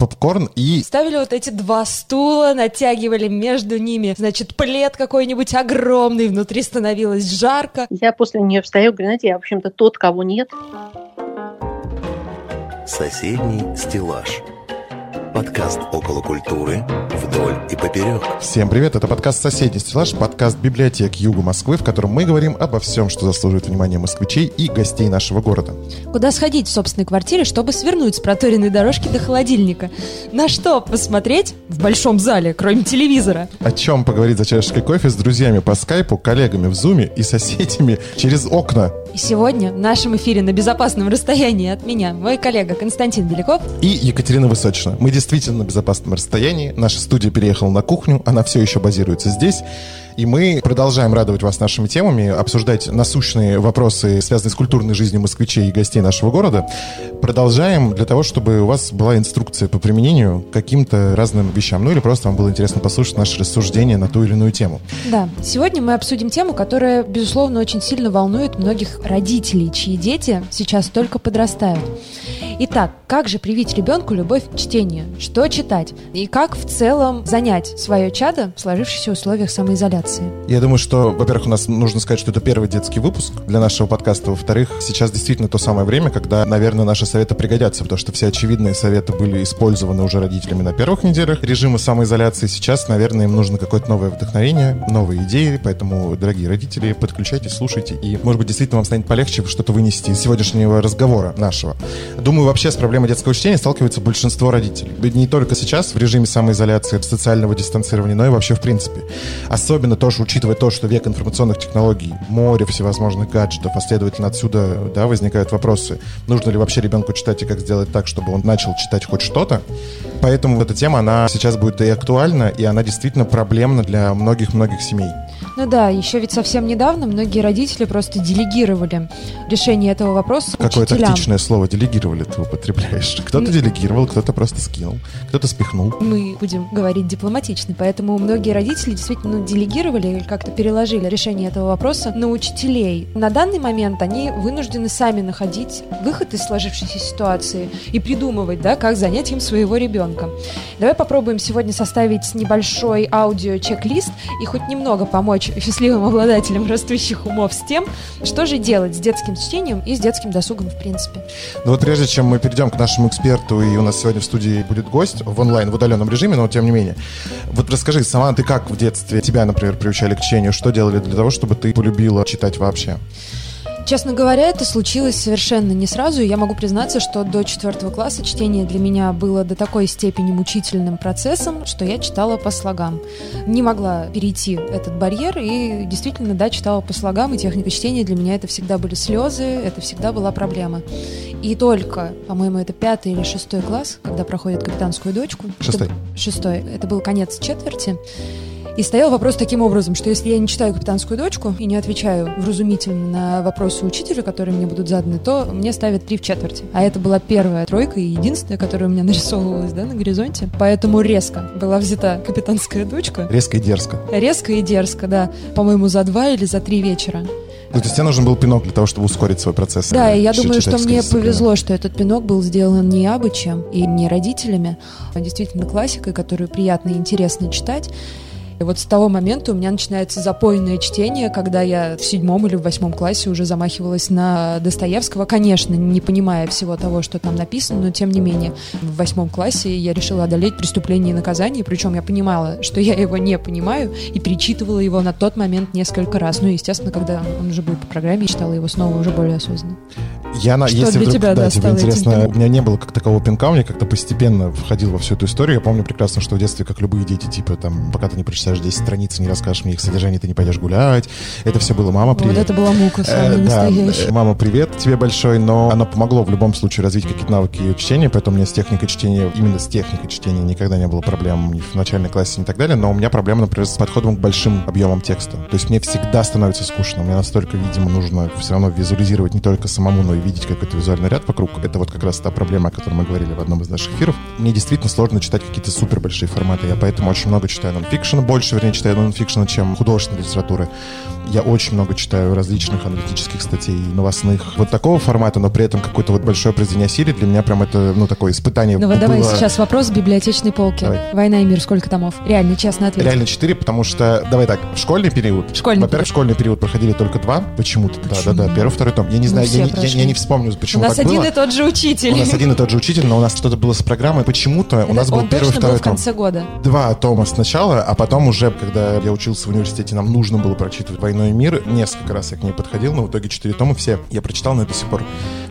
попкорн и... Ставили вот эти два стула, натягивали между ними, значит, плед какой-нибудь огромный, внутри становилось жарко. Я после нее встаю, говорю, знаете, я, в общем-то, тот, кого нет. Соседний стеллаж. Подкаст около культуры вдоль и поперек. Всем привет, это подкаст «Соседний стеллаж», подкаст библиотек Юга Москвы, в котором мы говорим обо всем, что заслуживает внимания москвичей и гостей нашего города. Куда сходить в собственной квартире, чтобы свернуть с проторенной дорожки до холодильника? На что посмотреть в большом зале, кроме телевизора? О чем поговорить за чашечкой кофе с друзьями по скайпу, коллегами в зуме и соседями через окна. И сегодня в нашем эфире на безопасном расстоянии от меня мой коллега Константин Беляков и Екатерина Высочина. Мы действительно безопасном расстоянии. Наша студия переехала на кухню, она все еще базируется здесь. И мы продолжаем радовать вас нашими темами, обсуждать насущные вопросы, связанные с культурной жизнью москвичей и гостей нашего города. Продолжаем для того, чтобы у вас была инструкция по применению каким-то разным вещам. Ну или просто вам было интересно послушать наши рассуждения на ту или иную тему. Да, сегодня мы обсудим тему, которая, безусловно, очень сильно волнует многих родителей, чьи дети сейчас только подрастают. Итак, как же привить ребенку любовь к чтению? Что читать? И как в целом занять свое чадо в сложившихся условиях самоизоляции? Я думаю, что, во-первых, у нас нужно сказать, что это первый детский выпуск для нашего подкаста. Во-вторых, сейчас действительно то самое время, когда, наверное, наши советы пригодятся, потому что все очевидные советы были использованы уже родителями на первых неделях режима самоизоляции. Сейчас, наверное, им нужно какое-то новое вдохновение, новые идеи, поэтому, дорогие родители, подключайтесь, слушайте, и, может быть, действительно вам станет полегче что-то вынести из сегодняшнего разговора нашего. Думаю, вообще с проблемой детского чтения сталкивается большинство родителей. Не только сейчас в режиме самоизоляции, социального дистанцирования, но и вообще в принципе. Особенно тоже учитывая то, что век информационных технологий, море всевозможных гаджетов, а следовательно отсюда да, возникают вопросы, нужно ли вообще ребенку читать и как сделать так, чтобы он начал читать хоть что-то. Поэтому эта тема, она сейчас будет и актуальна, и она действительно проблемна для многих-многих семей. Ну да, еще ведь совсем недавно многие родители просто делегировали решение этого вопроса Какое учителям. тактичное слово «делегировали» ты употребляешь. Кто-то делегировал, кто-то просто скинул, кто-то спихнул. Мы будем говорить дипломатично, поэтому многие родители действительно делегировали или как-то переложили решение этого вопроса на учителей. На данный момент они вынуждены сами находить выход из сложившейся ситуации и придумывать, да, как занять им своего ребенка. Давай попробуем сегодня составить небольшой аудио-чек-лист и хоть немного помочь счастливым обладателям растущих умов с тем, что же делать с детским чтением и с детским досугом в принципе. Ну вот прежде чем мы перейдем к нашему эксперту, и у нас сегодня в студии будет гость в онлайн, в удаленном режиме, но тем не менее. Вот расскажи, сама ты как в детстве тебя, например, приучали к чтению? Что делали для того, чтобы ты полюбила читать вообще? Честно говоря, это случилось совершенно не сразу. Я могу признаться, что до четвертого класса чтение для меня было до такой степени мучительным процессом, что я читала по слогам. Не могла перейти этот барьер и действительно, да, читала по слогам, и техника чтения для меня это всегда были слезы, это всегда была проблема. И только, по-моему, это пятый или шестой класс, когда проходит капитанскую дочку. Шестой. Это, шестой. Это был конец четверти. И стоял вопрос таким образом, что если я не читаю «Капитанскую дочку» и не отвечаю вразумительно на вопросы учителя, которые мне будут заданы, то мне ставят три в четверти. А это была первая тройка и единственная, которая у меня нарисовывалась да, на горизонте. Поэтому резко была взята «Капитанская дочка». Резко и дерзко. Резко и дерзко, да. По-моему, за два или за три вечера. Ну, то есть тебе нужен был пинок для того, чтобы ускорить свой процесс. Да, и я думаю, что мне повезло, что этот пинок был сделан не абы чем и не родителями, а действительно классикой, которую приятно и интересно читать. И вот с того момента у меня начинается запойное чтение, когда я в седьмом или в восьмом классе уже замахивалась на Достоевского, конечно, не понимая всего того, что там написано, но тем не менее в восьмом классе я решила одолеть преступление и наказание, причем я понимала, что я его не понимаю, и перечитывала его на тот момент несколько раз. Ну, естественно, когда он уже был по программе, я читала его снова уже более осознанно. Я на, Что если для вдруг, тебя, да, да, тебе этим интересно, пинком? у меня не было как такового пинка, у меня как-то постепенно входил во всю эту историю. Я помню прекрасно, что в детстве, как любые дети, типа, там, пока ты не прочитаешь 10 страниц, не расскажешь мне их содержание, ты не пойдешь гулять. Это все было «мама, привет». Вот это была мука Э, самая да, настоящая. э, мама, привет тебе большой, но оно помогло в любом случае развить какие-то навыки ее чтения, поэтому у меня с техникой чтения, именно с техникой чтения никогда не было проблем ни в начальной классе, ни так далее, но у меня проблема, например, с подходом к большим объемам текста. То есть мне всегда становится скучно, мне настолько, видимо, нужно все равно визуализировать не только самому, но и видеть какой-то визуальный ряд вокруг. Это вот как раз та проблема, о которой мы говорили в одном из наших эфиров. Мне действительно сложно читать какие-то супер большие форматы, я поэтому очень много читаю нонфикшн, больше, вернее, читаю нонфикшена, чем художественной литературы. Я очень много читаю различных аналитических статей, новостных, вот такого формата, но при этом какое-то вот большое произведение Сирии для меня прям это, ну, такое испытание Ну вот было... давай сейчас вопрос с библиотечной полки. Давай. «Война и мир» сколько томов? Реально, честно ответь. Реально 4, потому что, давай так, в школьный период, Школьный во-первых, в школьный период проходили только два, почему-то, Почему? да-да-да, первый, второй том. Я не Мы знаю, я, не- я- я не вспомню, У почему нас так один было. и тот же учитель. У нас один и тот же учитель, но у нас что-то было с программой. Почему-то у нас был первый, второй в том. конце года. Два тома сначала, а потом уже, когда я учился в университете, нам нужно было прочитывать «Войну и мир». Несколько раз я к ней подходил, но в итоге четыре тома все я прочитал, но до сих пор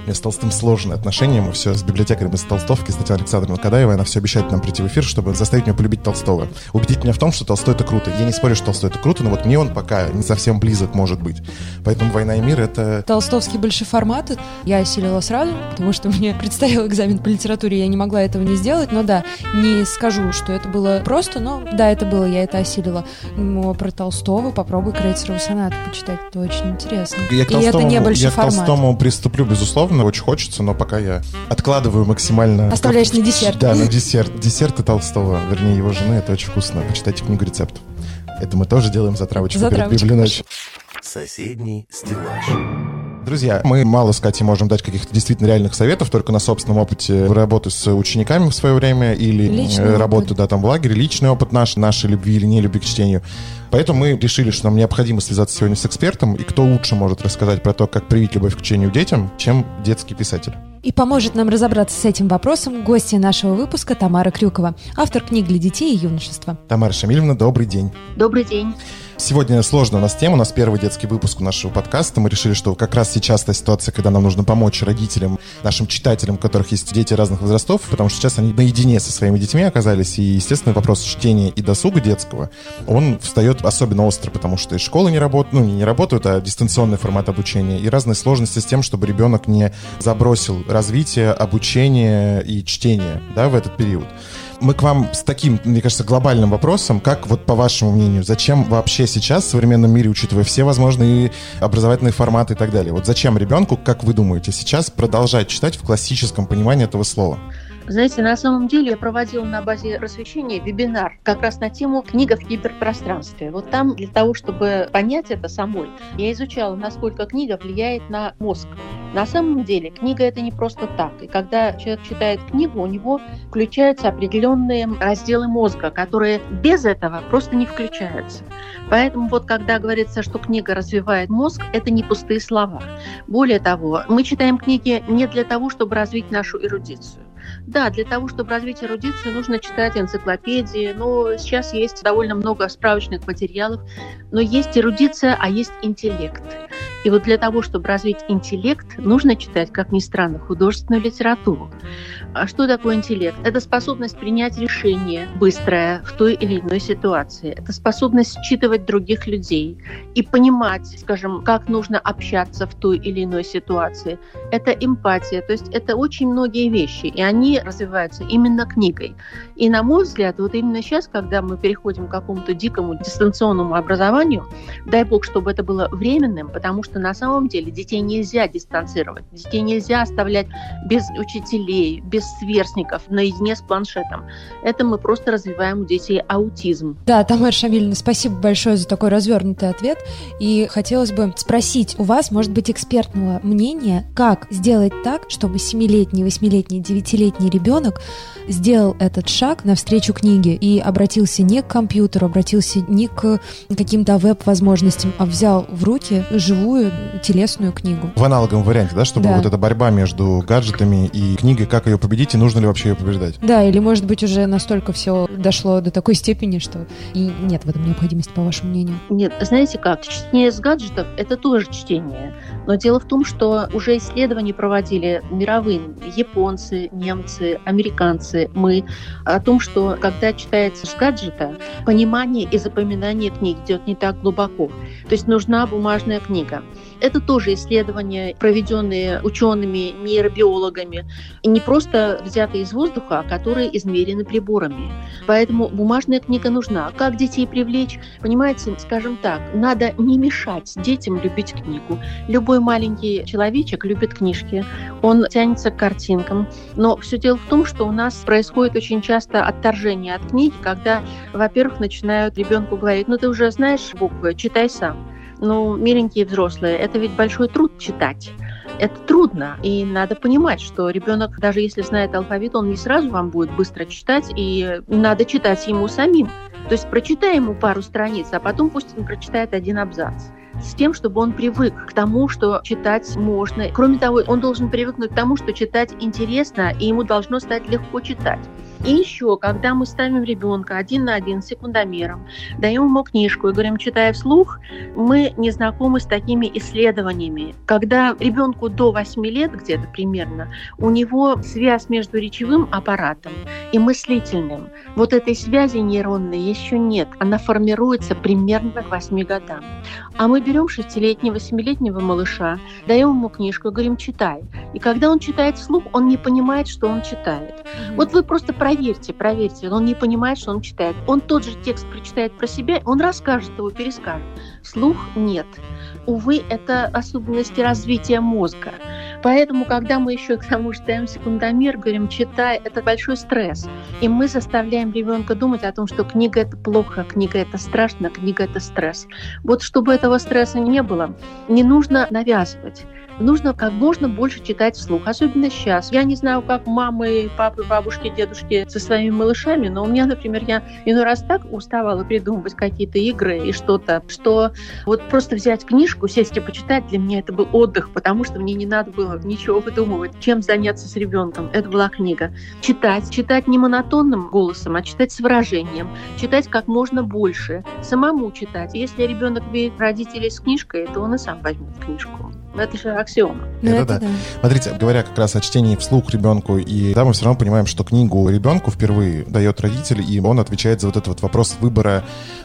меня с Толстым сложные отношения. Мы все с библиотекарем из Толстовки, с Татьяной Александровной Кадаевой, она все обещает нам прийти в эфир, чтобы заставить меня полюбить Толстого. Убедить меня в том, что Толстой это круто. Я не спорю, что Толстой это круто, но вот мне он пока не совсем близок может быть. Поэтому «Война и мир» — это Толстовский большие форматы я осилила сразу, потому что мне предстоял экзамен по литературе, я не могла этого не сделать, но да, не скажу, что это было просто, но да, это было, я это осилила. Но про Толстого попробуй Крейцерову сонату почитать, это очень интересно. Я к И это Толстому, не большой я к. Толстому приступлю, безусловно, очень хочется, но пока я откладываю максимально. Оставляешь на десерт. Да, на десерт. Десерты Толстого, вернее, его жены, это очень вкусно. Почитайте книгу рецептов. Это мы тоже делаем затравочку перед Затравочку. Библией ночи. Соседний стеллаж. Друзья, мы мало с Катей можем дать каких-то действительно реальных советов, только на собственном опыте работы с учениками в свое время или Личный э, опыт. работы да, там в лагере, личный опыт наш, нашей любви или не любви к чтению. Поэтому мы решили, что нам необходимо связаться сегодня с экспертом, и кто лучше может рассказать про то, как привить любовь к чтению детям, чем детский писатель. И поможет нам разобраться с этим вопросом гостья нашего выпуска Тамара Крюкова, автор книг для детей и юношества. Тамара Шамильевна, добрый день. Добрый день. Сегодня сложная у нас тема, у нас первый детский выпуск нашего подкаста. Мы решили, что как раз сейчас та ситуация, когда нам нужно помочь родителям, нашим читателям, у которых есть дети разных возрастов, потому что сейчас они наедине со своими детьми оказались, и, естественно, вопрос чтения и досуга детского, он встает особенно остро, потому что и школы не работают, ну, не работают, а дистанционный формат обучения, и разные сложности с тем, чтобы ребенок не забросил развитие, обучение и чтение, да, в этот период. Мы к вам с таким, мне кажется, глобальным вопросом, как вот по вашему мнению, зачем вообще сейчас в современном мире, учитывая все возможные образовательные форматы и так далее, вот зачем ребенку, как вы думаете, сейчас продолжать читать в классическом понимании этого слова? Знаете, на самом деле я проводила на базе просвещения вебинар как раз на тему книга в киберпространстве. Вот там для того, чтобы понять это самой, я изучала, насколько книга влияет на мозг. На самом деле книга это не просто так. И когда человек читает книгу, у него включаются определенные разделы мозга, которые без этого просто не включаются. Поэтому вот когда говорится, что книга развивает мозг, это не пустые слова. Более того, мы читаем книги не для того, чтобы развить нашу эрудицию. Да, для того, чтобы развить эрудицию, нужно читать энциклопедии, но сейчас есть довольно много справочных материалов, но есть эрудиция, а есть интеллект. И вот для того, чтобы развить интеллект, нужно читать, как ни странно, художественную литературу. А что такое интеллект? Это способность принять решение быстрое в той или иной ситуации. Это способность считывать других людей и понимать, скажем, как нужно общаться в той или иной ситуации. Это эмпатия. То есть это очень многие вещи, и они развиваются именно книгой. И на мой взгляд, вот именно сейчас, когда мы переходим к какому-то дикому дистанционному образованию, дай бог, чтобы это было временным, потому что на самом деле детей нельзя дистанцировать, детей нельзя оставлять без учителей, без сверстников, наедине с планшетом. Это мы просто развиваем у детей аутизм. Да, Тамара Шамильевна, спасибо большое за такой развернутый ответ. И хотелось бы спросить у вас, может быть, экспертного мнения, как сделать так, чтобы семилетний, восьмилетний, девятилетний ребенок сделал этот шаг навстречу книге и обратился не к компьютеру, обратился не к каким-то веб-возможностям, а взял в руки живую телесную книгу. В аналоговом варианте, да, чтобы Да. вот эта борьба между гаджетами и книгой, как ее победить и нужно ли вообще ее побеждать? Да, или может быть уже настолько все дошло до такой степени, что и нет в этом необходимости, по вашему мнению. Нет, знаете как, чтение с гаджетов – это тоже чтение. Но дело в том, что уже исследования проводили мировые японцы, немцы, американцы, мы, о том, что когда читается с гаджета, понимание и запоминание книг идет не так глубоко. То есть нужна бумажная книга. Это тоже исследования, проведенные учеными, нейробиологами, не просто взятые из воздуха, а которые измерены приборами. Поэтому бумажная книга нужна. Как детей привлечь? Понимаете, скажем так, надо не мешать детям любить книгу. Любой маленький человечек любит книжки, он тянется к картинкам. Но все дело в том, что у нас происходит очень часто отторжение от книги, когда, во-первых, начинают ребенку говорить, ну ты уже знаешь буквы, читай сам. Ну, миленькие взрослые, это ведь большой труд читать. Это трудно, и надо понимать, что ребенок, даже если знает алфавит, он не сразу вам будет быстро читать, и надо читать ему самим. То есть прочитай ему пару страниц, а потом пусть он прочитает один абзац с тем, чтобы он привык к тому, что читать можно. Кроме того, он должен привыкнуть к тому, что читать интересно, и ему должно стать легко читать. И еще, когда мы ставим ребенка один на один с секундомером, даем ему книжку и говорим, читая вслух, мы не знакомы с такими исследованиями. Когда ребенку до 8 лет где-то примерно, у него связь между речевым аппаратом и мыслительным. Вот этой связи нейронной еще нет. Она формируется примерно к 8 годам. А мы берем шестилетнего, восьмилетнего малыша, даем ему книжку и говорим, читай. И когда он читает вслух, он не понимает, что он читает. Mm-hmm. Вот вы просто проверьте, проверьте, он не понимает, что он читает. Он тот же текст прочитает про себя, он расскажет его, перескажет. Слух нет. Увы, это особенности развития мозга. Поэтому, когда мы еще к тому же даем секундомер, говорим, читай, это большой стресс. И мы заставляем ребенка думать о том, что книга это плохо, книга это страшно, книга это стресс. Вот чтобы этого стресса не было, не нужно навязывать нужно как можно больше читать вслух, особенно сейчас. Я не знаю, как мамы, папы, бабушки, дедушки со своими малышами, но у меня, например, я иной раз так уставала придумывать какие-то игры и что-то, что вот просто взять книжку, сесть и почитать, для меня это был отдых, потому что мне не надо было ничего выдумывать, чем заняться с ребенком. Это была книга. Читать, читать не монотонным голосом, а читать с выражением, читать как можно больше, самому читать. Если ребенок видит родителей с книжкой, то он и сам возьмет книжку. Это же аксиома. Это, это да. да. Смотрите, говоря как раз о чтении вслух ребенку, и да, мы все равно понимаем, что книгу ребенку впервые дает родитель, и он отвечает за вот этот вот вопрос выбора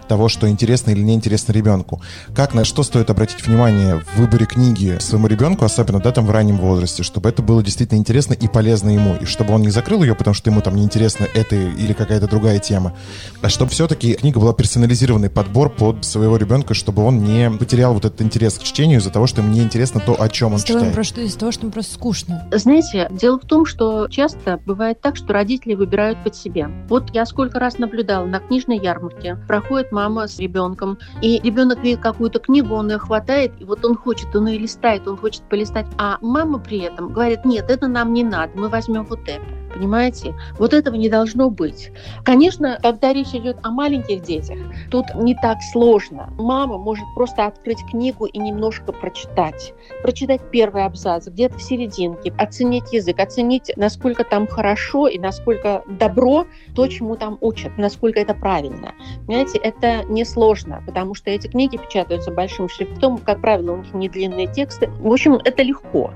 того, что интересно или неинтересно ребенку. Как на что стоит обратить внимание в выборе книги своему ребенку, особенно да, там в раннем возрасте, чтобы это было действительно интересно и полезно ему, и чтобы он не закрыл ее, потому что ему там неинтересно это или какая-то другая тема, а чтобы все-таки книга была персонализированный подбор под своего ребенка, чтобы он не потерял вот этот интерес к чтению из-за того, что ему неинтересно то, о чем он из читает. Просто, из-за того, что ему просто скучно. Знаете, дело в том, что часто бывает так, что родители выбирают под себя. Вот я сколько раз наблюдала на книжной ярмарке. Проходит мама с ребенком, и ребенок видит какую-то книгу, он ее хватает, и вот он хочет, он ее листает, он хочет полистать. А мама при этом говорит, нет, это нам не надо, мы возьмем вот это. Понимаете? Вот этого не должно быть. Конечно, когда речь идет о маленьких детях, тут не так сложно. Мама может просто открыть книгу и немножко прочитать. Прочитать первый абзац, где-то в серединке, оценить язык, оценить, насколько там хорошо и насколько добро то, чему там учат, насколько это правильно. Понимаете, это несложно, потому что эти книги печатаются большим шрифтом, как правило, у них не длинные тексты. В общем, это легко.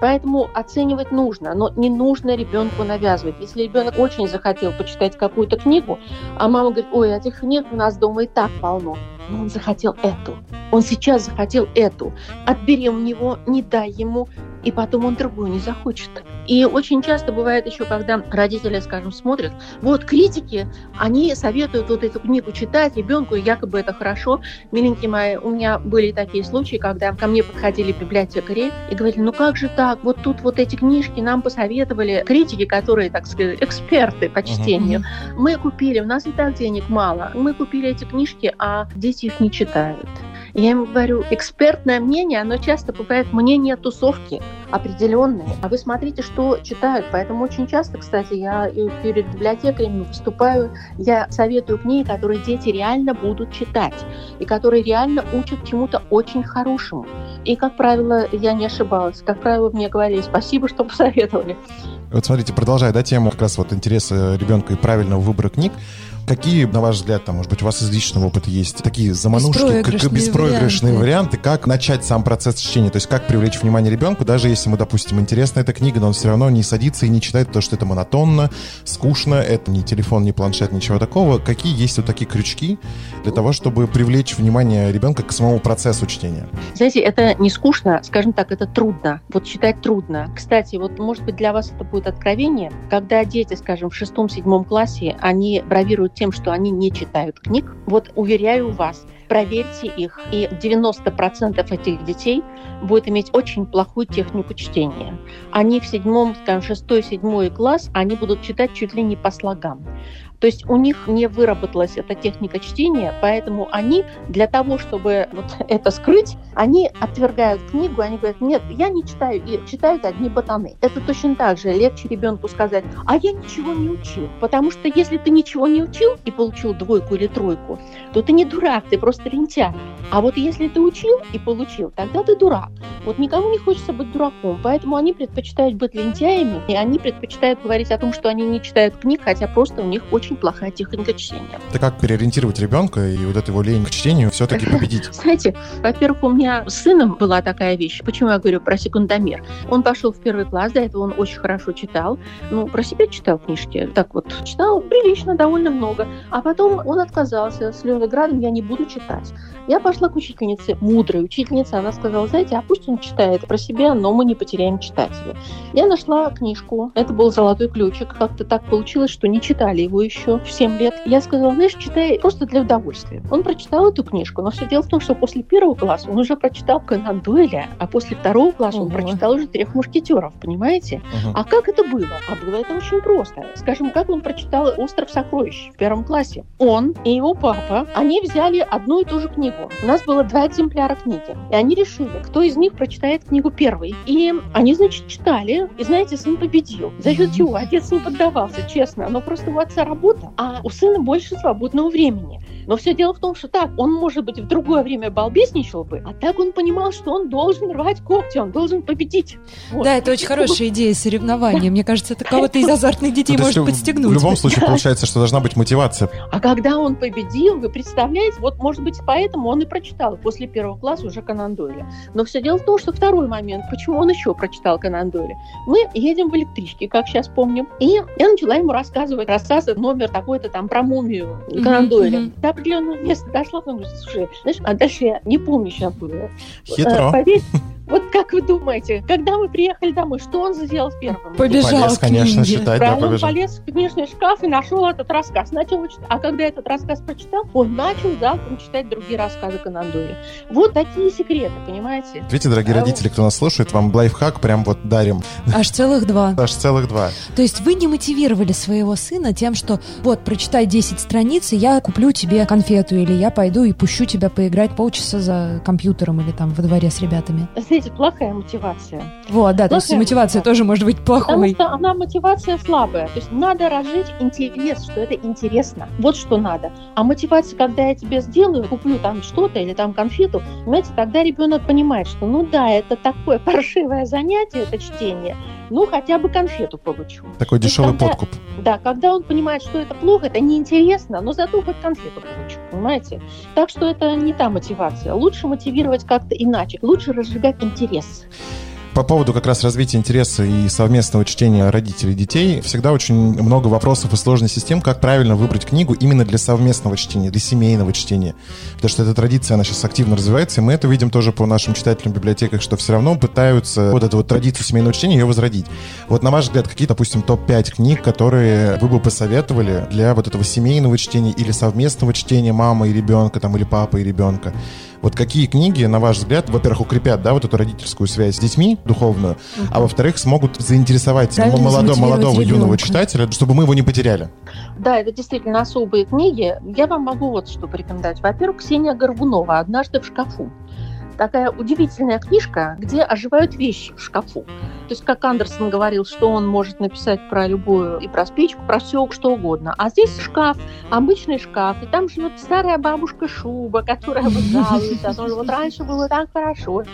Поэтому оценивать нужно, но не нужно ребенку навязывать. Если ребенок очень захотел почитать какую-то книгу, а мама говорит, ой, этих книг у нас дома и так полно, но он захотел эту, он сейчас захотел эту, отбери у него, не дай ему, и потом он другую не захочет. И очень часто бывает еще, когда родители, скажем, смотрят, вот критики, они советуют вот эту книгу читать ребенку, якобы это хорошо. Миленькие мои, у меня были такие случаи, когда ко мне подходили библиотекари и говорили, ну как же так, вот тут вот эти книжки нам посоветовали критики, которые, так сказать, эксперты по чтению. Uh-huh. Мы купили, у нас и так денег мало, мы купили эти книжки, а дети их не читают. Я ему говорю, экспертное мнение, оно часто бывает мнение тусовки определенные. А вы смотрите, что читают. Поэтому очень часто, кстати, я перед библиотеками выступаю, я советую книги, которые дети реально будут читать и которые реально учат чему-то очень хорошему. И, как правило, я не ошибалась. Как правило, мне говорили спасибо, что посоветовали. Вот смотрите, продолжая да, тему как раз вот интереса ребенка и правильного выбора книг, Какие, на ваш взгляд, там, может быть, у вас из личного опыта есть такие заманушки, как Беспроигрышные беспроигрышные варианты. варианты, как начать сам процесс чтения, то есть как привлечь внимание ребенку, даже если ему, допустим, интересна эта книга, но он все равно не садится и не читает, потому что это монотонно, скучно, это не телефон, не планшет, ничего такого. Какие есть вот такие крючки для того, чтобы привлечь внимание ребенка к самому процессу чтения? Знаете, это не скучно, скажем так, это трудно. Вот читать трудно. Кстати, вот может быть для вас это будет откровение, когда дети, скажем, в шестом-седьмом классе, они бравируют тем, что они не читают книг. Вот уверяю вас, проверьте их, и 90% этих детей будет иметь очень плохую технику чтения. Они в седьмом, скажем, шестой, седьмой класс, они будут читать чуть ли не по слогам. То есть у них не выработалась эта техника чтения, поэтому они для того, чтобы вот это скрыть, они отвергают книгу, они говорят, нет, я не читаю, и читают одни ботаны. Это точно так же легче ребенку сказать, а я ничего не учил. Потому что если ты ничего не учил и получил двойку или тройку, то ты не дурак, ты просто лентяй. А вот если ты учил и получил, тогда ты дурак. Вот никому не хочется быть дураком, поэтому они предпочитают быть лентяями, и они предпочитают говорить о том, что они не читают книг, хотя просто у них очень плохая техника чтения. Это как переориентировать ребенка и вот эту его лень к чтению все-таки победить? Знаете, во-первых, у меня с сыном была такая вещь. Почему я говорю про секундомер? Он пошел в первый класс, до этого он очень хорошо читал. Ну, про себя читал книжки. Так вот, читал прилично, довольно много. А потом он отказался. С Ленинградом я не буду читать. Я пошла к учительнице, мудрой учительнице. Она сказала, знаете, а пусть он читает про себя, но мы не потеряем читателя. Я нашла книжку. Это был «Золотой ключик». Как-то так получилось, что не читали его еще в 7 лет. Я сказала, знаешь, читай просто для удовольствия. Он прочитал эту книжку, но все дело в том, что после первого класса он уже прочитал Конан Дойля, а после второго класса он Ого. прочитал уже «Трех мушкетеров», понимаете? Мгм. А как это было? А было это очень просто. Скажем, как он прочитал «Остров сокровищ» в первом классе. Он и его папа, они взяли одну и ту же книгу. У нас было два экземпляра книги. И они решили, кто из них прочитает книгу первый. И они, значит, читали. И, знаете, сын победил. За счет чего? Отец не поддавался, честно. Но просто у отца работа, а у сына больше свободного времени. Но все дело в том, что так, он, может быть, в другое время балбесничал бы, а так он понимал, что он должен рвать когти, он должен победить. Вот. Да, это очень хорошая идея соревнования. Мне кажется, это кого-то из азартных детей Ну, может подстегнуть. В любом случае получается, что должна быть мотивация. А когда он победил, вы представляете, вот, может быть, поэтому он и прочитал после первого класса уже Конан Дойля. Но все дело в том, что второй момент, почему он еще прочитал Конан Дойля. Мы едем в электричке, как сейчас помним, и я начала ему рассказывать рассказ, номер такой-то там про мумию Конан Дойля. мгм. До определенного места дошла, он говорит, слушай, знаешь, а дальше я не помню сейчас было. Хитро. Э, Поверь, вот как вы думаете, когда мы приехали домой, что он сделал первым? Побежал Полез, к конечно, книге. считать, да, он побежал. полез в книжный шкаф и нашел этот рассказ. Начал его читать. А когда этот рассказ прочитал, он начал завтра читать другие рассказы Конан Дойля. Вот такие секреты, понимаете? Видите, дорогие А родители, кто нас слушает, вам лайфхак прям вот дарим. Аж целых два. Аж целых два. То есть вы не мотивировали своего сына тем, что вот, прочитай 10 страниц, и я куплю тебе конфету, или я пойду и пущу тебя поиграть полчаса за компьютером или там во дворе с ребятами. Знаете, плохая мотивация. Вот, да, то есть Плохая мотивация тоже может быть Потому плохой. что она мотивация слабая. То есть надо разжечь интерес, что это интересно. Вот что надо. А мотивация, когда я тебе сделаю, куплю там что-то или там конфету, понимаете, тогда ребенок понимает, что ну да, это такое паршивое занятие, это чтение, ну хотя бы конфету получу. Такой То дешевый когда- подкуп. Да, когда он понимает, что это плохо, это неинтересно, но зато хоть конфету получу, понимаете? Так что это не та мотивация. Лучше мотивировать как-то иначе. Лучше разжигать интерес. По поводу как раз развития интереса и совместного чтения родителей и детей, всегда очень много вопросов и сложностей с тем, как правильно выбрать книгу именно для совместного чтения, для семейного чтения. Потому что эта традиция, она сейчас активно развивается, и мы это видим тоже по нашим читателям в библиотеках, что все равно пытаются вот эту вот традицию семейного чтения ее возродить. Вот на ваш взгляд, какие, допустим, топ-5 книг, которые вы бы посоветовали для вот этого семейного чтения или совместного чтения мамы и ребенка, там, или папы и ребенка? Вот какие книги, на ваш взгляд, во-первых, укрепят, да, вот эту родительскую связь с детьми духовную, а во-вторых, смогут заинтересовать Правильно молодого, молодого юного ребенка. читателя, чтобы мы его не потеряли? Да, это действительно особые книги. Я вам могу вот что порекомендовать. Во-первых, Ксения Горбунова «Однажды в шкафу». Такая удивительная книжка, где оживают вещи в шкафу. То есть, как Андерсон говорил, что он может написать про любую и про спичку, про все, что угодно. А здесь шкаф, обычный шкаф, и там живет старая бабушка Шуба, которая том, что вот раньше было так хорошо.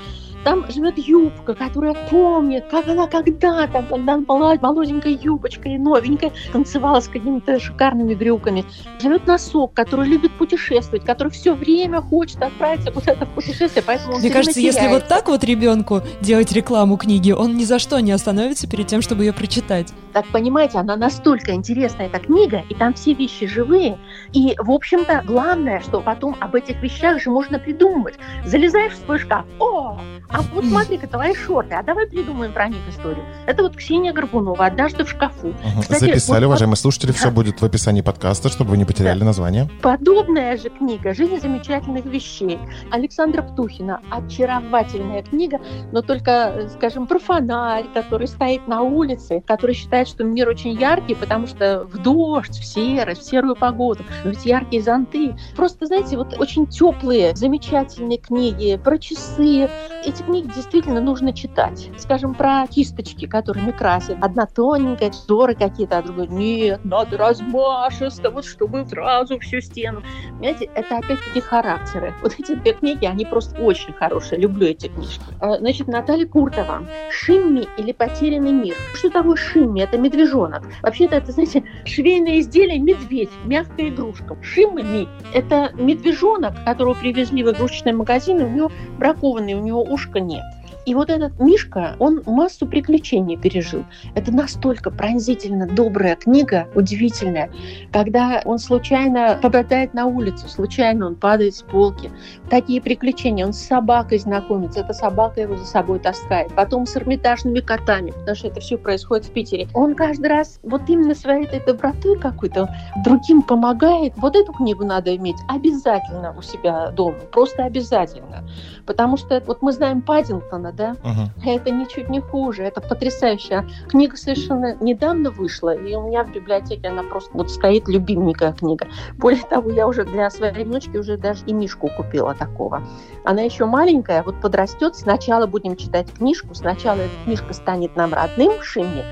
Там живет юбка, которая помнит, как она когда-то, когда она была молоденькой юбочкой, новенькой, танцевала с какими-то шикарными брюками. Живет носок, который любит путешествовать, который все время хочет отправиться куда-то в путешествие, поэтому он Мне кажется, если вот так вот ребенку делать рекламу книги, он ни за что не остановится перед тем, чтобы ее прочитать. Так понимаете, она настолько интересная, эта книга, и там все вещи живые. И, в общем-то, главное, что потом об этих вещах же можно придумывать. Залезаешь в свой шкаф, о, а вот смотри-ка, твои шорты, а давай придумаем про них историю. Это вот Ксения Горбунова, однажды в шкафу. Мгм. Кстати, Записали, вот- уважаемые слушатели, все будет в описании подкаста, чтобы вы не потеряли название. Подобная же книга «Жизнь замечательных вещей» Александра Птухина. Очаровательная книга, но только, э, скажем, про фонарь, который стоит на улице, который считает, что мир очень яркий, потому что в дождь, в серость, в серую погоду. Но ведь яркие зонты. Просто, знаете, вот очень теплые, замечательные книги про часы. Эти книги действительно нужно читать. Скажем, про кисточки, которыми красят. Одна тоненькая, взоры какие-то, а другой нет, надо размашисто, вот чтобы сразу всю стену. Понимаете, это опять-таки характеры. Вот эти две книги, они просто очень хорошие. Люблю эти книжки. А, Значит, Наталья Куртова. «Шимми или потерянный мир». Что такое Шимми? Это медвежонок. Вообще-то это, знаете, швейное изделие медведь, мягкая игрушка. Шимми – это медвежонок, которого привезли в игрушечный магазин, и у него бракованный, у него ушка нет. И вот этот Мишка, он массу приключений пережил. Это настолько пронзительно добрая книга, удивительная, когда он случайно попадает на улицу, случайно он падает с полки. Такие приключения. Он с собакой знакомится, эта собака его за собой таскает. Потом с эрмитажными котами, потому что это все происходит в Питере. Он каждый раз вот именно своей этой добротой какой-то другим помогает. Вот эту книгу надо иметь обязательно у себя дома, просто обязательно. Потому что вот мы знаем Паддингтона, да, Мгм. а это ничуть не хуже, это потрясающая. Книга совершенно недавно вышла, и у меня в библиотеке она просто вот стоит любименькая книга. Более того, я уже для своей внучки уже даже и Мишку купила такого. Она еще маленькая, вот подрастет, сначала будем читать книжку, сначала эта книжка станет нам родным Шимми,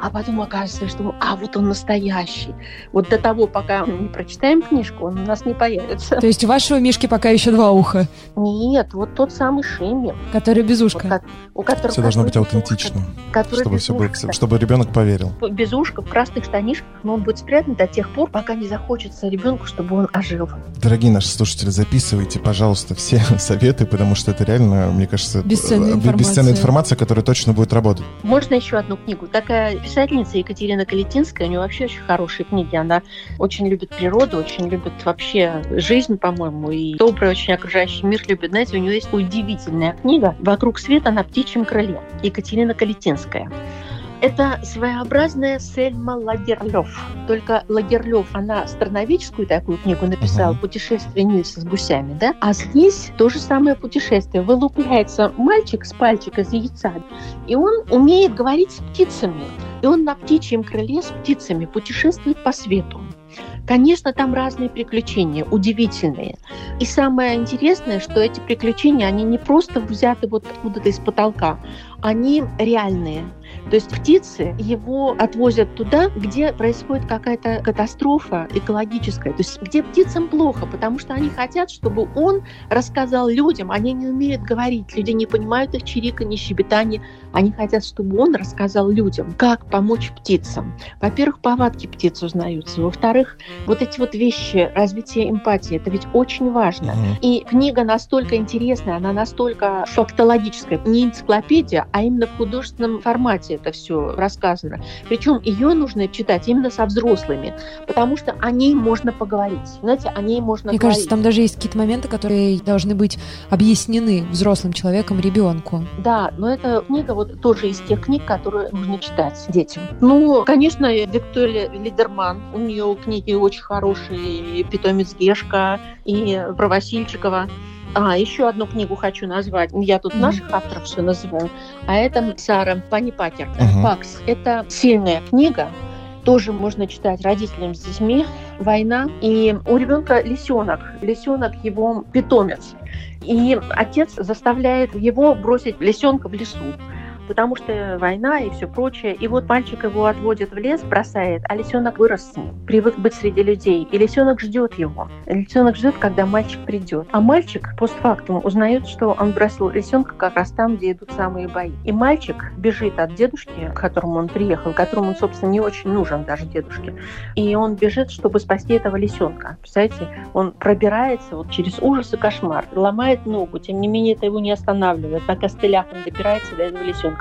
а потом окажется, что а вот он настоящий. Вот до того, пока мы не прочитаем книжку, он у нас не появится. То есть у вашего Мишки пока еще два уха, Нет, вот тот самый Шимми, который без ушка. ко- у которого Все должно быть аутентично, который чтобы все было, чтобы ребенок поверил. без ушка, в красных штанишках, но он будет спрятан до тех пор, пока не захочется ребенку, чтобы он ожил. Дорогие наши слушатели, записывайте, пожалуйста, все советы, потому что это реально, мне кажется, Бесценная э, информация. бесценная информация, которая точно будет работать. Можно еще одну книгу? Такая писательница Екатерина Калетинская, у нее вообще очень хорошие книги. Она очень любит природу, очень любит вообще жизнь, по-моему, и добрый, очень окружающий мир любит. Знаете, у нее есть удивительная книга «Вокруг света на птичьем крыле» Екатерина Калетинская. Это своеобразная Сельма Лагерлёв. Только Лагерлёв, она страноведческую такую книгу написала, Мгм. «Путешествие Нильса с гусями», да? А здесь то же самое путешествие. Вылупляется мальчик с пальчика из яйца, и он умеет говорить с птицами. И он на птичьем крыле с птицами путешествует по свету. Конечно, там разные приключения, удивительные. И самое интересное, что эти приключения, они не просто взяты вот откуда-то из потолка, они реальные. То есть птицы его отвозят туда, где происходит какая-то катастрофа экологическая, то есть где птицам плохо, потому что они хотят, чтобы он рассказал людям, они не умеют говорить, люди не понимают их чириканье, щебетание, они хотят, чтобы он рассказал людям, как помочь птицам. Во-первых, повадки птиц узнаются, во-вторых, вот эти вот вещи, развитие эмпатии, это ведь очень важно. И книга настолько интересная, она настолько фактологическая, не энциклопедия, а именно в художественном формате это все рассказано. Причем ее нужно читать именно со взрослыми, потому что о ней можно поговорить. Знаете, о ней можно Мне говорить. кажется, там даже есть какие-то моменты, которые должны быть объяснены взрослым человеком ребенку. Да, но эта книга вот тоже из тех книг, которые нужно читать детям. Ну, конечно, Виктория Лидерман, у нее книги очень хорошие, и «Питомец Гешка», и про Васильчикова. А, еще одну книгу хочу назвать. Я тут наших авторов все называю. А это Сара Пани Пакер. Мгм. «Пакс». Это сильная книга, тоже можно читать родителям с детьми. Война. И у ребенка лисенок. Лисенок его питомец. И отец заставляет его бросить лисенка в лесу. Потому что война и все прочее. И вот мальчик его отводит в лес, бросает, а лисенок вырос привык быть среди людей. И лисенок ждет его. Лисенок ждет, когда мальчик придет. А мальчик постфактум узнает, что он бросил лисенка как раз там, где идут самые бои. И мальчик бежит от дедушки, к которому он приехал, которому он, собственно, не очень нужен даже дедушке. И он бежит, чтобы спасти этого лисенка. Представляете, он пробирается вот через ужас и кошмар, ломает ногу, тем не менее это его не останавливает. На костылях он добирается до этого лисенка.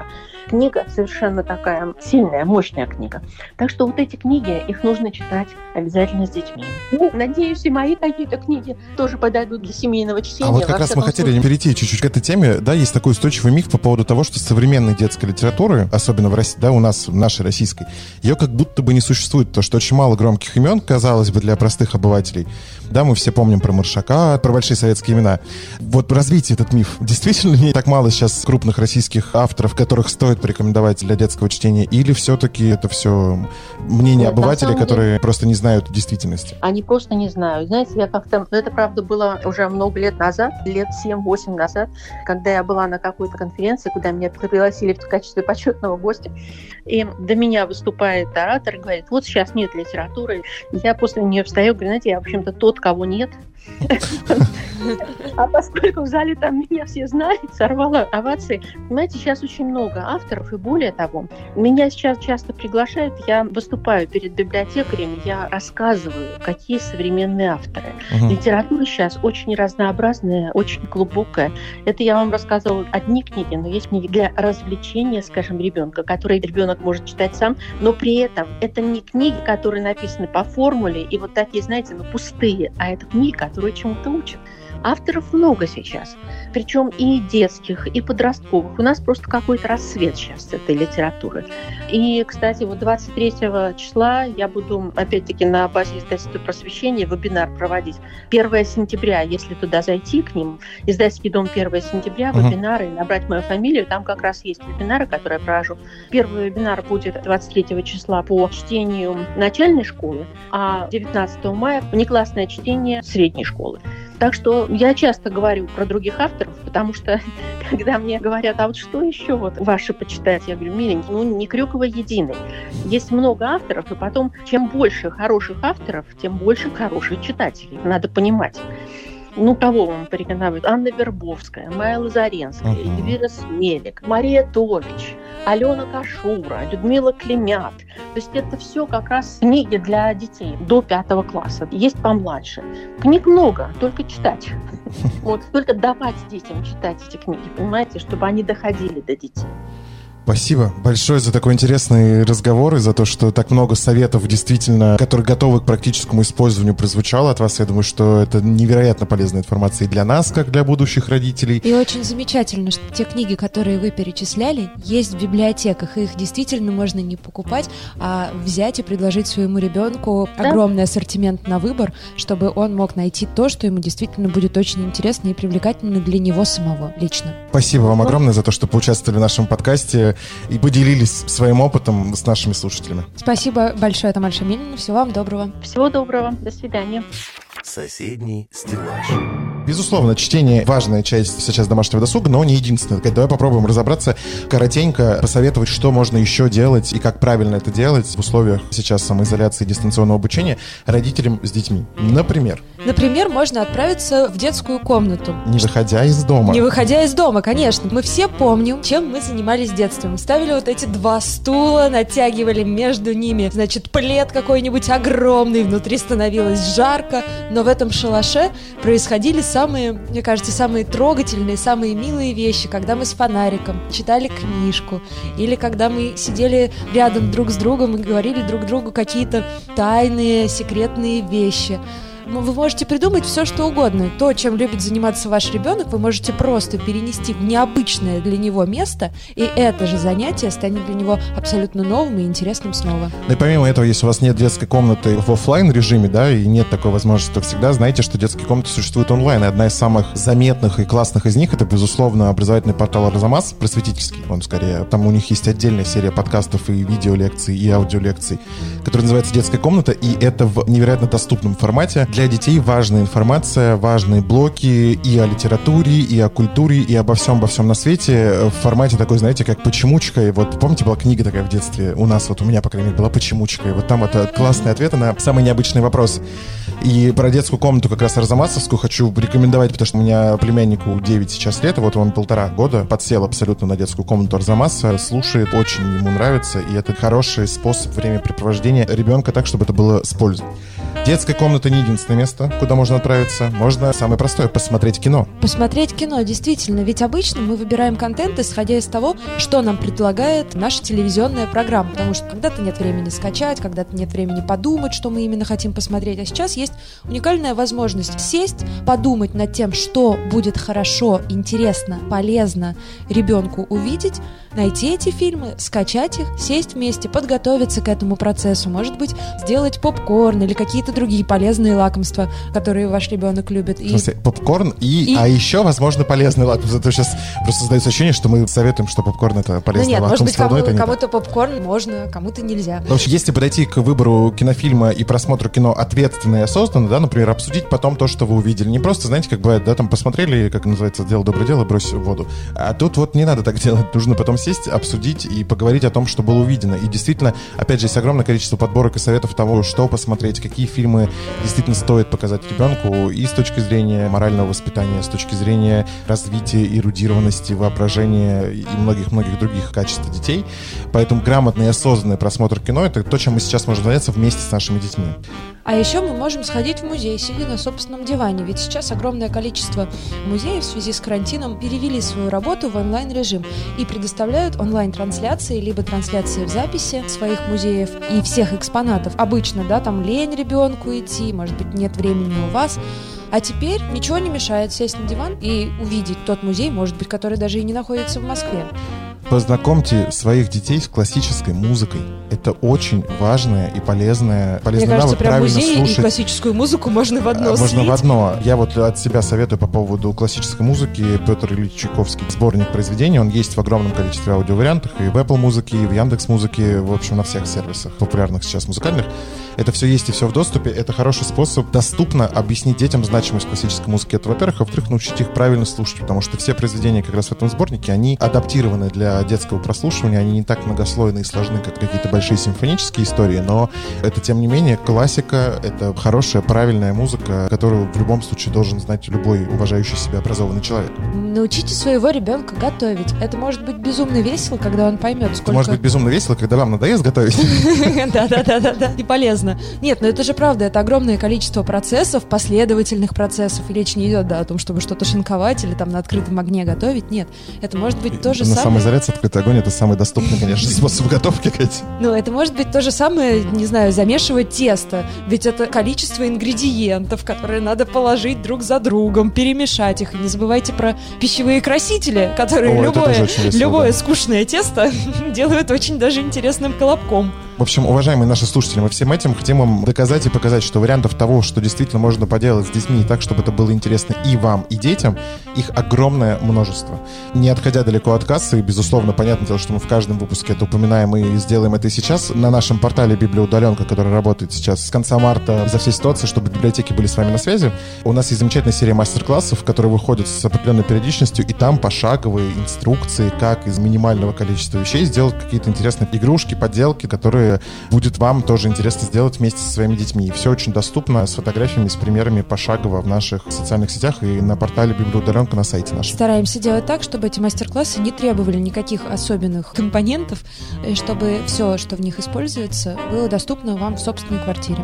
Книга совершенно такая сильная, мощная книга. Так что вот эти книги, их нужно читать обязательно с детьми. Ну, надеюсь, и мои какие-то книги тоже подойдут для семейного чтения. А вот как раз мы хотели случае. перейти чуть-чуть к этой теме. Да, есть такой устойчивый миф по поводу того, что современной детской литературы, особенно в России, да, у нас, в нашей российской, ее как будто бы не существует. То, что очень мало громких имен, казалось бы, для простых обывателей. Да, мы все помним про Маршака, про большие советские имена. Вот развить этот миф. Действительно не так мало сейчас крупных российских авторов, которых стоит порекомендовать для детского чтения? Или все-таки это все мнение Нет, обывателей, которые деле, просто не знают действительности? Они просто не знают. Знаете, я как-то... Это, правда, было уже много лет назад, лет 7-8 назад, когда я была на какой-то конференции, куда меня пригласили в качестве почетного гостя. И до меня выступает оратор и говорит, вот сейчас нет литературы. Я после нее встаю, говорю, знаете, я, в общем-то, тот, кого нет. А поскольку в зале там меня все знают, сорвала овации. Понимаете, сейчас очень много авторов, и более того, меня сейчас часто приглашают, я выступаю перед библиотекарями, я рассказываю, какие современные авторы. Угу. Литература сейчас очень разнообразная, очень глубокая. Это я вам рассказывала одни книги, но есть книги для развлечения, скажем, ребенка, которые ребенок может читать сам, но при этом это не книги, которые написаны по формуле и вот такие, знаете, ну пустые, а это книги, которые чему-то учат. Авторов много сейчас, причем и детских, и подростковых. У нас просто какой-то рассвет сейчас этой литературы. И, кстати, вот 23 числа я буду, опять-таки, на базе издательства просвещения вебинар проводить. 1 сентября, если туда зайти к ним, издательский дом 1 сентября, uh-huh. вебинары, набрать мою фамилию, там как раз есть вебинары, которые я провожу. Первый вебинар будет 23 числа по чтению начальной школы, а 19 мая внеклассное чтение средней школы. Так что я часто говорю про других авторов, потому что когда мне говорят, а вот что еще вот ваши почитать, я говорю, миленький, ну не Крюкова единый. Есть много авторов, и потом, чем больше хороших авторов, тем больше хороших читателей. Надо понимать. Ну, кого вам порекомендовать? Анна Вербовская, Майя Лазаренская, uh-huh. Эльвира Смелик, Мария Тович, Алена Кашура, Людмила Клемят. То есть это все как раз книги для детей до пятого класса. Есть помладше. Книг много, только читать. Вот, только давать детям читать эти книги, понимаете, чтобы они доходили до детей. Спасибо большое за такой интересный разговор и за то, что так много советов действительно, которые готовы к практическому использованию, прозвучало от вас. Я думаю, что это невероятно полезная информация и для нас, как для будущих родителей. И очень замечательно, что те книги, которые вы перечисляли, есть в библиотеках. Их действительно можно не покупать, а взять и предложить своему ребенку да? огромный ассортимент на выбор, чтобы он мог найти то, что ему действительно будет очень интересно и привлекательно для него самого лично. Спасибо вам огромное за то, что поучаствовали в нашем подкасте и поделились своим опытом с нашими слушателями. Спасибо большое, Тамара Шамилина. Всего вам доброго. Всего доброго. До свидания. Соседний стеллаж. Безусловно, чтение важная часть сейчас домашнего досуга, но не единственная. Давай попробуем разобраться коротенько, посоветовать, что можно еще делать и как правильно это делать в условиях сейчас самоизоляции и дистанционного обучения родителям с детьми. Например. Например, можно отправиться в детскую комнату. Не выходя из дома. Не выходя из дома, конечно. Мы все помним, чем мы занимались в детстве. Мы ставили вот эти два стула, натягивали между ними, значит, плед какой-нибудь огромный, внутри становилось жарко, но в этом шалаше происходили самые, мне кажется, самые трогательные, самые милые вещи, когда мы с фонариком читали книжку, или когда мы сидели рядом друг с другом и говорили друг другу какие-то тайные, секретные вещи вы можете придумать все, что угодно. То, чем любит заниматься ваш ребенок, вы можете просто перенести в необычное для него место, и это же занятие станет для него абсолютно новым и интересным снова. Ну и помимо этого, если у вас нет детской комнаты в офлайн режиме, да, и нет такой возможности, то всегда знаете, что детские комнаты существуют онлайн. И одна из самых заметных и классных из них это, безусловно, образовательный портал Арзамас, просветительский, он скорее. Там у них есть отдельная серия подкастов и видеолекций, и аудиолекций, которая называется «Детская комната», и это в невероятно доступном формате Для детей важная информация, важные блоки и о литературе, и о культуре, и обо всем, обо всем на свете в формате такой, знаете, как «Почемучка». И вот помните, была книга такая в детстве? У нас, вот у меня, по крайней мере, была «Почемучка». И вот там это классные ответы на самые необычные вопросы. И про детскую комнату как раз Арзамасовскую хочу рекомендовать, потому что у меня племяннику 9 сейчас лет, вот он полтора года подсел абсолютно на детскую комнату Арзамаса, слушает, очень ему нравится, и это хороший способ времяпрепровождения ребенка так, чтобы это было с пользой. Детская комната не единственное место, куда можно отправиться. Можно самое простое — посмотреть кино. Посмотреть кино, действительно. Ведь обычно мы выбираем контент, исходя из того, что нам предлагает наша телевизионная программа. Потому что когда-то нет времени скачать, когда-то нет времени подумать, что мы именно хотим посмотреть. А сейчас есть уникальная возможность сесть, подумать над тем, что будет хорошо, интересно, полезно ребенку увидеть, найти эти фильмы, скачать их, сесть вместе, подготовиться к этому процессу. Может быть, сделать попкорн или какие-то другие полезные лакомства, которые ваш ребенок любит. И... Смысле, попкорн и, и... А еще, возможно, полезные лакомства. То сейчас просто создается ощущение, что мы советуем, что попкорн это полезное ну, нет, лакомство. Может быть, кому, кому-то попкорн можно, кому-то нельзя. Но вообще, если подойти к выбору кинофильма и просмотру кино ответственно и осознанно, да, например, обсудить потом то, что вы увидели. Не просто, знаете, как бывает, да, там посмотрели, как называется, дело доброе дело, брось в воду. А тут вот не надо так делать. Нужно потом сесть, обсудить и поговорить о том, что было увидено. И действительно, опять же, есть огромное количество подборок и советов того, что посмотреть, какие фильмы действительно стоит показать ребенку и с точки зрения морального воспитания, с точки зрения развития эрудированности, воображения и многих-многих других качеств детей. Поэтому грамотный и осознанный просмотр кино — это то, чем мы сейчас можем заняться вместе с нашими детьми. А еще мы можем сходить в музей, сидя на собственном диване, ведь сейчас огромное количество музеев в связи с карантином перевели свою работу в онлайн-режим и предоставляют онлайн-трансляции, либо трансляции в записи своих музеев и всех экспонатов. Обычно, да, там лень ребенку идти, может быть, нет времени у вас, а теперь ничего не мешает сесть на диван и увидеть тот музей, может быть, который даже и не находится в Москве. Познакомьте своих детей с классической музыкой. Это очень важная и полезная, полезный Мне кажется, навык прям музей слушать. и классическую музыку можно в одно Можно слить. в одно. Я вот от себя советую по поводу классической музыки. Петр Ильич Чайковский, сборник произведений. Он есть в огромном количестве аудиовариантах. И в Apple музыке, и в Яндекс музыке, в общем, на всех сервисах популярных сейчас музыкальных. Это все есть и все в доступе. Это хороший способ доступно объяснить детям значимость классической музыки. Это, во-первых, а во-вторых, научить их правильно слушать, потому что все произведения как раз в этом сборнике, они адаптированы для детского прослушивания, они не так многослойные и сложны, как какие-то большие симфонические истории, но это, тем не менее, классика, это хорошая, правильная музыка, которую в любом случае должен знать любой уважающий себя образованный человек. Научите своего ребенка готовить. Это может быть безумно весело, когда он поймет, сколько... Это может быть безумно весело, когда вам надоест готовить. Да-да-да-да. И полезно. Нет, но это же правда, это огромное количество процессов, последовательных процессов. И речь не идет, да, о том, чтобы что-то шинковать или там на открытом огне готовить. Нет, это может быть то же самое... На заряд открытый огонь — это самый доступный, конечно, способ готовки, Катя. Ну, это может быть то же самое, не знаю, замешивать тесто. Ведь это количество ингредиентов, которые надо положить друг за другом, перемешать их. И не забывайте про пищевые красители, которые О, любое, весело, любое да. скучное тесто делают очень даже интересным колобком. В общем, уважаемые наши слушатели, мы всем этим хотим вам доказать и показать, что вариантов того, что действительно можно поделать с детьми так, чтобы это было интересно и вам, и детям, их огромное множество. Не отходя далеко от кассы, безусловно, понятное дело, что мы в каждом выпуске это упоминаем и сделаем это и сейчас. На нашем портале Библиоудаленка, который работает сейчас с конца марта за всей ситуации, чтобы библиотеки были с вами на связи, у нас есть замечательная серия мастер-классов, которые выходят с определенной периодичностью, и там пошаговые инструкции, как из минимального количества вещей сделать какие-то интересные игрушки, поделки, которые будет вам тоже интересно сделать вместе со своими детьми. И все очень доступно с фотографиями, с примерами пошагово в наших социальных сетях и на портале Библиоудаленка на сайте нашем. Стараемся делать так, чтобы эти мастер-классы не требовали никаких особенных компонентов, и чтобы все, что в них используется, было доступно вам в собственной квартире.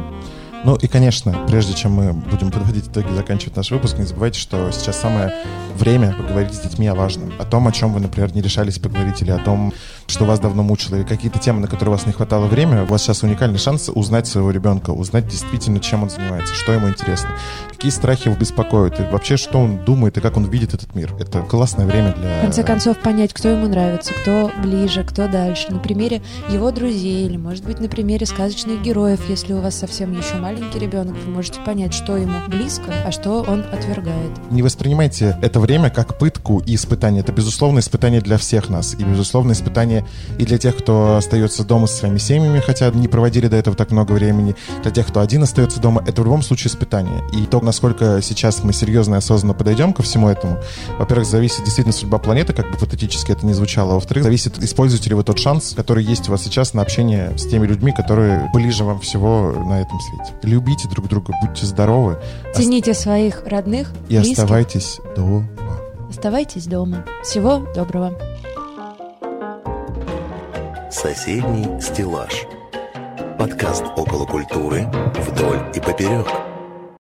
Ну и, конечно, прежде чем мы будем подводить итоги заканчивать наш выпуск, не забывайте, что сейчас самое время поговорить с детьми о важном. О том, о чем вы, например, не решались поговорить, или о том, что вас давно мучило, или какие-то темы, на которые у вас не хватало времени. У вас сейчас уникальный шанс узнать своего ребенка, узнать действительно, чем он занимается, что ему интересно, какие страхи его беспокоят, и вообще, что он думает, и как он видит этот мир. Это классное время для... В конце концов, понять, кто ему нравится, кто ближе, кто дальше. На примере его друзей, или, может быть, на примере сказочных героев, если у вас совсем еще маленький ребенок, вы можете понять, что ему близко, а что он отвергает. Не воспринимайте это время как пытку и испытание. Это, безусловно, испытание для всех нас. И, безусловно, испытание испытание и для тех, кто остается дома со своими семьями, хотя не проводили до этого так много времени, для тех, кто один остается дома, это в любом случае испытание. И то, насколько сейчас мы серьезно и осознанно подойдем ко всему этому, во-первых, зависит действительно судьба планеты, как бы патетически это не звучало, а во-вторых, зависит, используете ли вы тот шанс, который есть у вас сейчас на общение с теми людьми, которые ближе вам всего на этом свете. Любите друг друга, будьте здоровы. Цените своих родных, И близких. оставайтесь дома. Оставайтесь дома. Всего доброго. Соседний стеллаж. Подкаст около культуры вдоль и поперек.